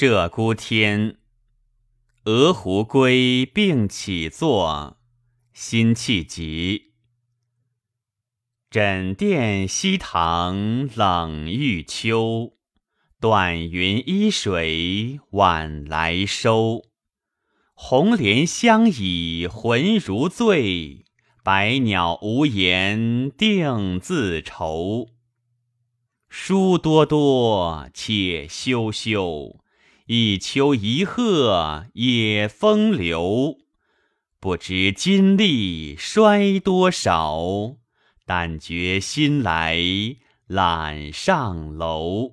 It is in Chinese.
鹧鸪天，鹅湖归并起坐，辛弃疾。枕殿西堂冷玉秋，断云依水晚来收。红莲相倚魂如醉，白鸟无言定自愁。书多多，且休休，一丘一壑也风流。不知今历衰多少，但觉心来懒上楼。